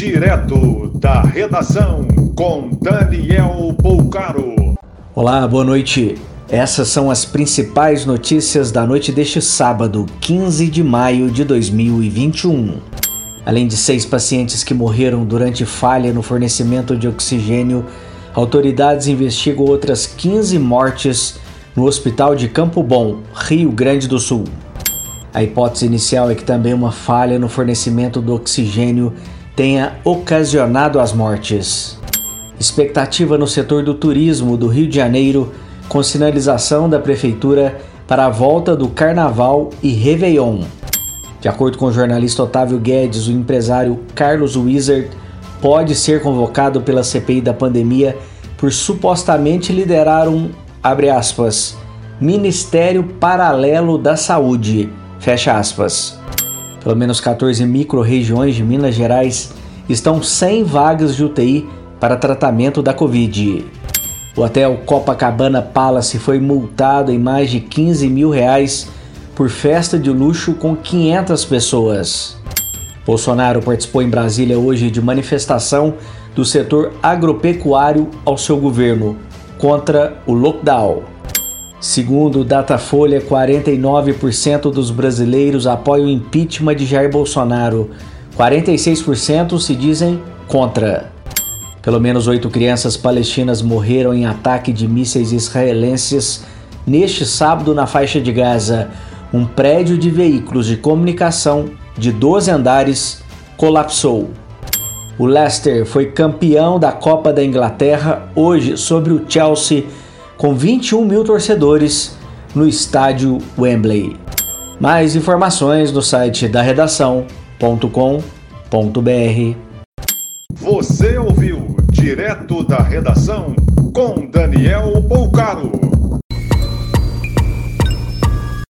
Direto da redação com Daniel Poucaro. Olá, boa noite. Essas são as principais notícias da noite deste sábado, 15 de maio de 2021. Além de seis pacientes que morreram durante falha no fornecimento de oxigênio, autoridades investigam outras 15 mortes no hospital de Campo Bom, Rio Grande do Sul. A hipótese inicial é que também uma falha no fornecimento do oxigênio tenha ocasionado as mortes. Expectativa no setor do turismo do Rio de Janeiro com sinalização da prefeitura para a volta do Carnaval e Réveillon. De acordo com o jornalista Otávio Guedes, o empresário Carlos Wizard pode ser convocado pela CPI da pandemia por supostamente liderar um, aspas, Ministério Paralelo da Saúde, fecha aspas. Pelo menos 14 micro-regiões de Minas Gerais estão sem vagas de UTI para tratamento da Covid. O hotel Copacabana Palace foi multado em mais de 15 mil reais por festa de luxo com 500 pessoas. Bolsonaro participou em Brasília hoje de manifestação do setor agropecuário ao seu governo contra o lockdown. Segundo o Datafolha, 49% dos brasileiros apoiam o impeachment de Jair Bolsonaro. 46% se dizem contra. Pelo menos oito crianças palestinas morreram em ataque de mísseis israelenses neste sábado na faixa de Gaza. Um prédio de veículos de comunicação de 12 andares colapsou. O Leicester foi campeão da Copa da Inglaterra hoje sobre o Chelsea com 21 mil torcedores no estádio Wembley. Mais informações no site da redação.com.br. Você ouviu direto da redação com Daniel Poucar.